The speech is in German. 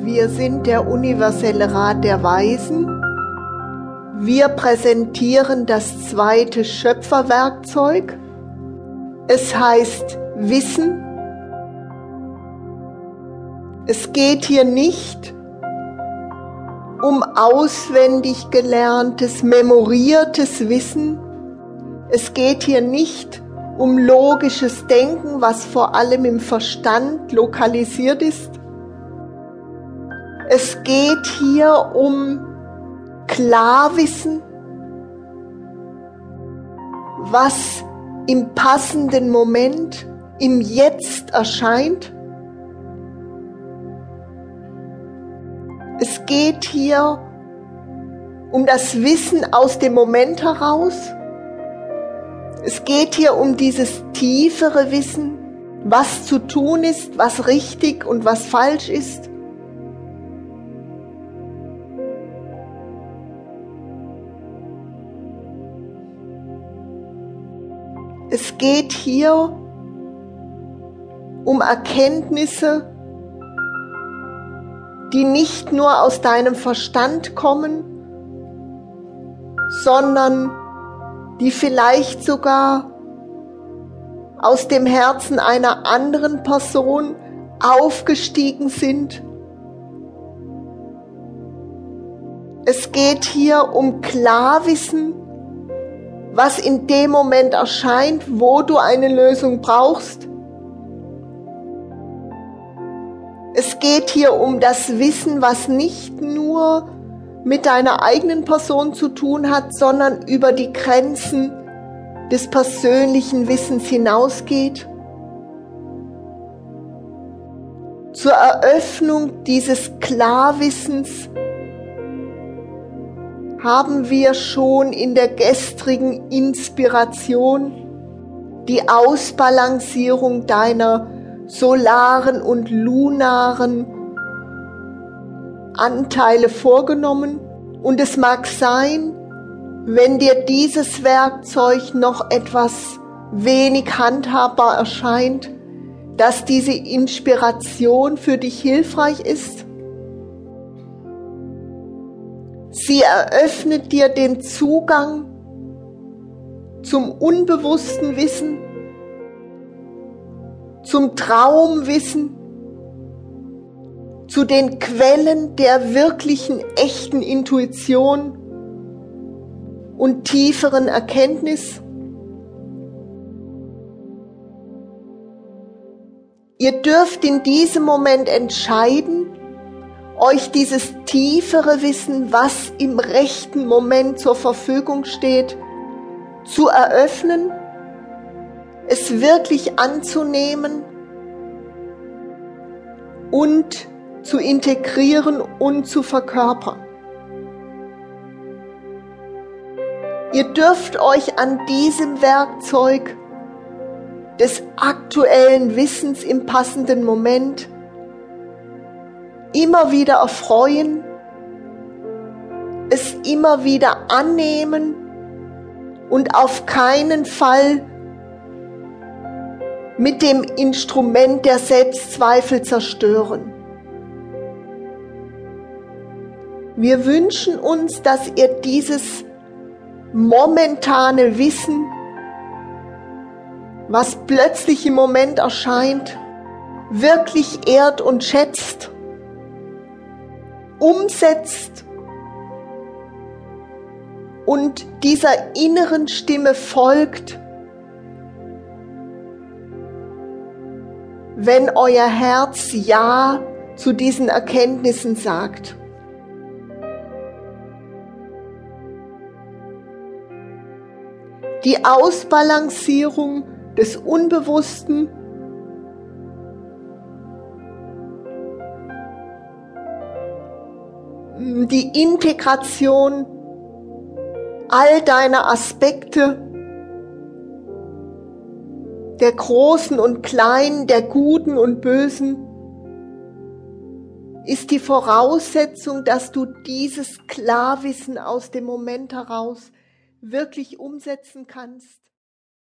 Wir sind der universelle Rat der Weisen. Wir präsentieren das zweite Schöpferwerkzeug. Es heißt Wissen. Es geht hier nicht um auswendig gelerntes, memoriertes Wissen. Es geht hier nicht um logisches Denken, was vor allem im Verstand lokalisiert ist. Es geht hier um Klarwissen, was im passenden Moment, im Jetzt erscheint. Es geht hier um das Wissen aus dem Moment heraus. Es geht hier um dieses tiefere Wissen, was zu tun ist, was richtig und was falsch ist. Es geht hier um Erkenntnisse, die nicht nur aus deinem Verstand kommen, sondern die vielleicht sogar aus dem Herzen einer anderen Person aufgestiegen sind. Es geht hier um Klarwissen, was in dem Moment erscheint, wo du eine Lösung brauchst. Es geht hier um das Wissen, was nicht nur mit deiner eigenen Person zu tun hat, sondern über die Grenzen des persönlichen Wissens hinausgeht. Zur Eröffnung dieses Klarwissens haben wir schon in der gestrigen Inspiration die Ausbalancierung deiner solaren und lunaren Anteile vorgenommen. Und es mag sein, wenn dir dieses Werkzeug noch etwas wenig handhabbar erscheint, dass diese Inspiration für dich hilfreich ist Sie eröffnet dir den Zugang zum unbewussten Wissen, zum Traumwissen, zu den Quellen der wirklichen, echten Intuition und tieferen Erkenntnis. Ihr dürft in diesem Moment entscheiden, euch dieses tiefere Wissen, was im rechten Moment zur Verfügung steht, zu eröffnen, es wirklich anzunehmen und zu integrieren und zu verkörpern. Ihr dürft euch an diesem Werkzeug des aktuellen Wissens im passenden Moment immer wieder erfreuen, es immer wieder annehmen und auf keinen Fall mit dem Instrument der Selbstzweifel zerstören. Wir wünschen uns, dass ihr dieses momentane Wissen, was plötzlich im Moment erscheint, wirklich ehrt und schätzt umsetzt und dieser inneren Stimme folgt, wenn euer Herz Ja zu diesen Erkenntnissen sagt. Die Ausbalancierung des Unbewussten die Integration all deiner Aspekte, der Großen und Kleinen, der Guten und Bösen, ist die Voraussetzung, dass du dieses Klarwissen aus dem Moment heraus wirklich umsetzen kannst.